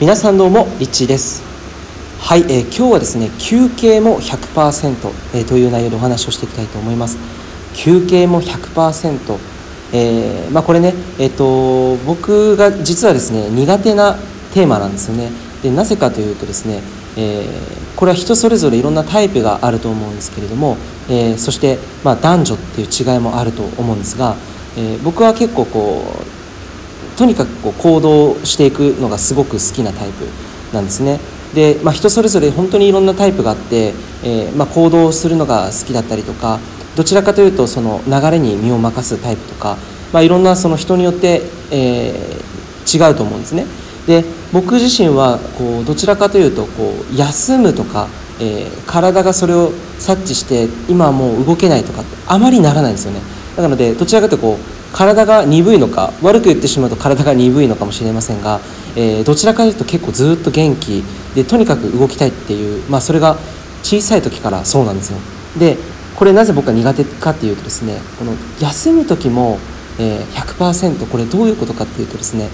皆さんどうもリッチーです。はい、えー、今日はですね休憩も100%、えー、という内容でお話をしていきたいと思います。休憩も100%、えー、まあ、これね、えーと、僕が実はですね苦手なテーマなんですよね。でなぜかというとですね、えこれは人それぞれいろんなタイプがあると思うんですけれども、えそして、まあ、男女っていう違いもあると思うんですが、え僕は結構こうとにかくこう行動していくのがすごく好きなタイプなんですね。で、まあ、人それぞれ本当にいろんなタイプがあって、えー、まあ、行動するのが好きだったりとかどちらかというとその流れに身を任すタイプとか、まあ、いろんなその人によって、えー、違うと思うんですね。で僕自身はこうどちらかというとこう休むとか、えー、体がそれを察知して今はもう動けないとかってあまりならないんですよね。なのでどちらかというとこう体が鈍いのか悪く言ってしまうと体が鈍いのかもしれませんが、えー、どちらかというと結構ずっと元気でとにかく動きたいっていう、まあ、それが小さい時からそうなんですよ。でこれなぜ僕は苦手かっていうとですねこの休む時も、えー、100%これどういうことかっていうとですね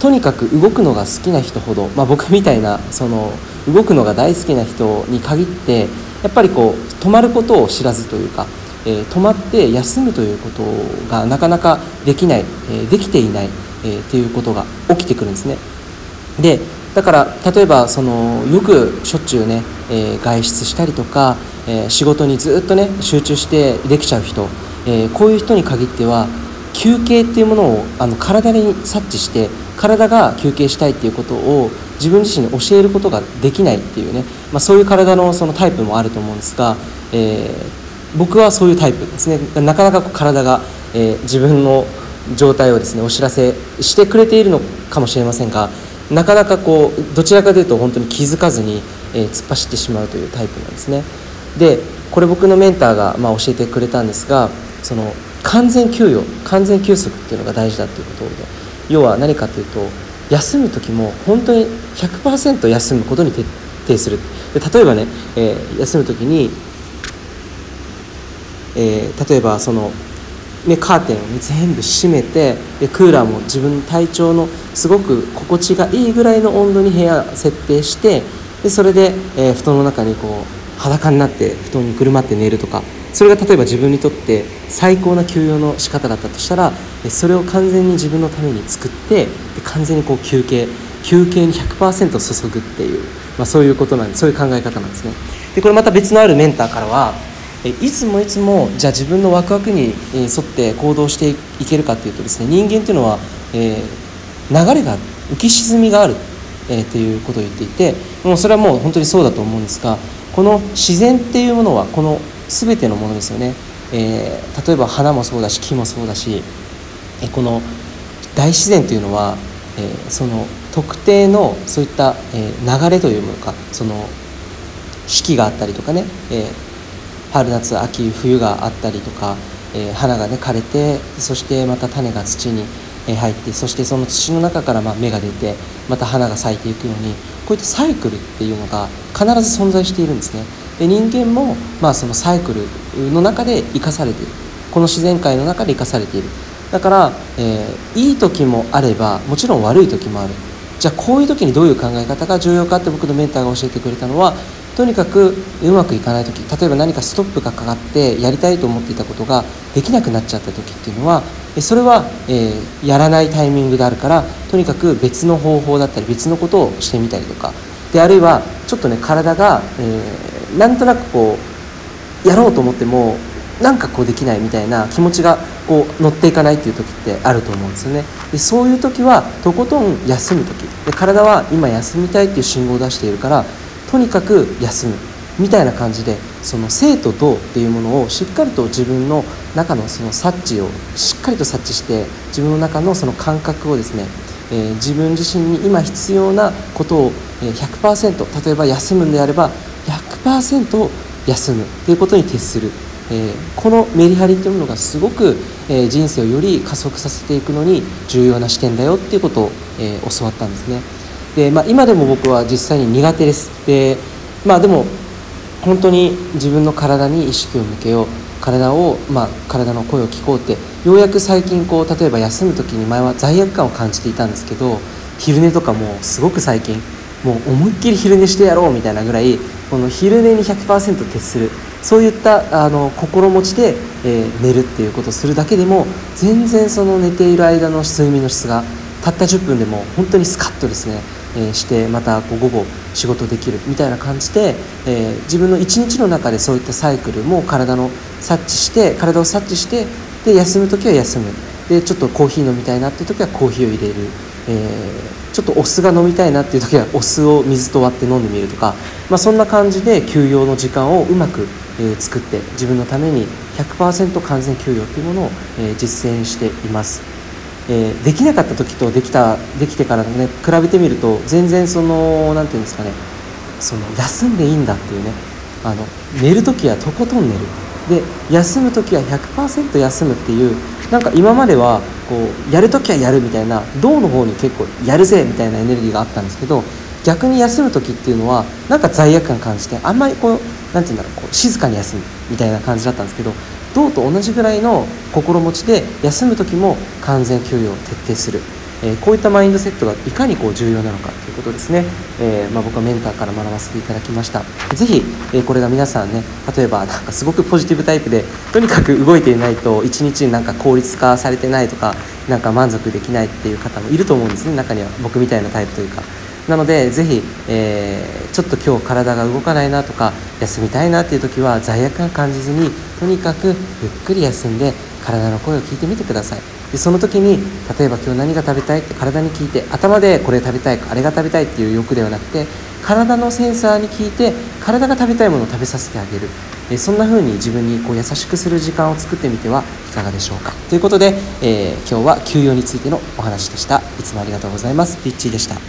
とにかく動くのが好きな人ほど、まあ、僕みたいなその動くのが大好きな人に限ってやっぱりこう止まることを知らずというかえー、止まって休むということがなかなかできない、えー、できていない、えー、っていうことが起きてくるんですね。でだから例えばそのよくしょっちゅうね、え外出したりとか、え仕事にずっとね集中してできちゃう人、えこういう人に限っては休憩っていうものをあの体に察知して体が休憩したいっていうことを自分自身に教えることができないっていうね、まあ、そういう体のそのタイプもあると思うんですが、えー僕はそういうタイプですね。なかなか体が、えー、自分の状態をですねお知らせしてくれているのかもしれませんがなかなかこうどちらかというと本当に気づかずに、えー、突っ走ってしまうというタイプなんですね。でこれ僕のメンターが、まあ、教えてくれたんですがその完全休養完全休息っていうのが大事だということで要は何かというと休む時も本当に100%休むことに徹底する。で例えばね、えー、休む時にえー、例えばその、ね、カーテンを、全部閉めてでクーラーも自分の体調のすごく心地がいいぐらいの温度に部屋設定してでそれで、えー、布団の中にこう裸になって布団にくるまって寝るとか。それが例えば自分にとって最高な休養の仕方だったとしたらそれを完全に自分のために作ってで完全にこう休憩休憩に100%注ぐっていう、まあ、そういうことなんでそういう考え方なんですね。でこれまた別のあるメンターからはいつもいつもじゃあ自分のワクワクに沿って行動していけるかっていうとですね人間っていうのは、えー、流れが浮き沈みがある、えー、っていうことを言っていてもうそれはもう本当にそうだと思うんですがこの自然っていうものはこの全てのものですよね、えー、例えば花もそうだし木もそうだし、えこの大自然というのは、えその特定のそういった、え流れというものかその四季があったりとかね、え春夏秋冬があったりとか、えー、花がね枯れてそしてまた種が土に入ってそしてその土の中からま芽が出てまた花が咲いていくようにこういったサイクルっていうのが必ず存在しているんですね。で人間もまあそのサイクルの中で生かされている。この自然界の中で生かされている。だから、えー、いい時もあればもちろん悪い時もある。じゃあこういう時にどういう考え方が重要かって僕のメンターが教えてくれたのはとにかくうまくいかない時例えば何かストップがかかってやりたいと思っていたことができなくなっちゃった時っていうのはそれは、えー、やらないタイミングであるからとにかく別の方法だったり別のことをしてみたりとかであるいはちょっとね体が、えー、なんとなくこうやろうと思ってもなんかこうできないみたいな気持ちがこう乗っていかないっていう時ってあると思うんですよね。でそういう時はとことん休む時。で体は今休みたいっていう信号を出しているからとにかく休むみたいな感じでその生と動っていうものをしっかりと自分の中のその察知をしっかりと察知して自分の中のその感覚をですね、えー、自分自身に今必要なことを100%例えば休むんであれば100%休むということに徹する、えー、このメリハリというものがすごく、えー、人生をより加速させていくのに重要な視点だよっていうことを、え教わったんですね。で、まあ、今でも僕は実際に苦手です。で,、まあ、でも本当に自分の体に意識を向けよう。体を、まあ、体の声を聞こうって。ようやく最近こう例えば休む時に前は罪悪感を感じていたんですけど昼寝とかもすごく最近もう思いっきり昼寝してやろうみたいなぐらいこの昼寝に100%徹する。そういったあの心持ちで、えー、寝るっていうことをするだけでも全然その寝ている間の睡眠の質がたった10分でも本当にスカッとですね、え、してまたこう午後仕事できるみたいな感じで、え、自分の一日の中でそういったサイクルも体の察知して体を察知してで休む時は休むでちょっとコーヒー飲みたいなっていう時はコーヒーを入れる、え、ちょっとお酢が飲みたいなっていう時はお酢を水と割って飲んでみるとか、まあ、そんな感じで休養の時間をうまく、え、作って自分のために100%完全休養っていうものを、え、実践しています。えー、できなかった時とできたできてからね比べてみると全然その何て言うんですかねその休んでいいんだっていうねあの寝る時はとことん寝る。で休む時は100%休むっていうなんか今まではこうやる時はやるみたいな銅の方に結構やるぜみたいなエネルギーがあったんですけど逆に休む時っていうのはなんか罪悪感感じてあんまりこう何て言うんだろうこう静かに休むみたいな感じだったんですけど銅と同じぐらいの心持ちで休む時も完全休養を徹底する。えこういったマインドセットがいかにこう重要なのかということですね、えー、まあ、僕はメンターから学ばせていただきました。是非、えこれが皆さんね例えばなんかすごくポジティブタイプでとにかく動いていないと一日になんか効率化されてないとかなんか満足できないっていう方もいると思うんですね。中には僕みたいなタイプというか。なのでぜひ、えー、ちょっと今日体が動かないなとか休みたいなっていう時は罪悪感感じずにとにかくゆっくり休んで体の声を聞いてみてください。でその時に例えば今日何が食べたいって体に聞いて頭でこれ食べたいあれが食べたいっていう欲ではなくて体のセンサーに聞いて体が食べたいものを食べさせてあげる。えそんな風に自分にこう優しくする時間を作ってみてはいかがでしょうか。ということで、えー、今日は休養についてのお話でした。いつもありがとうございます。リッチーでした。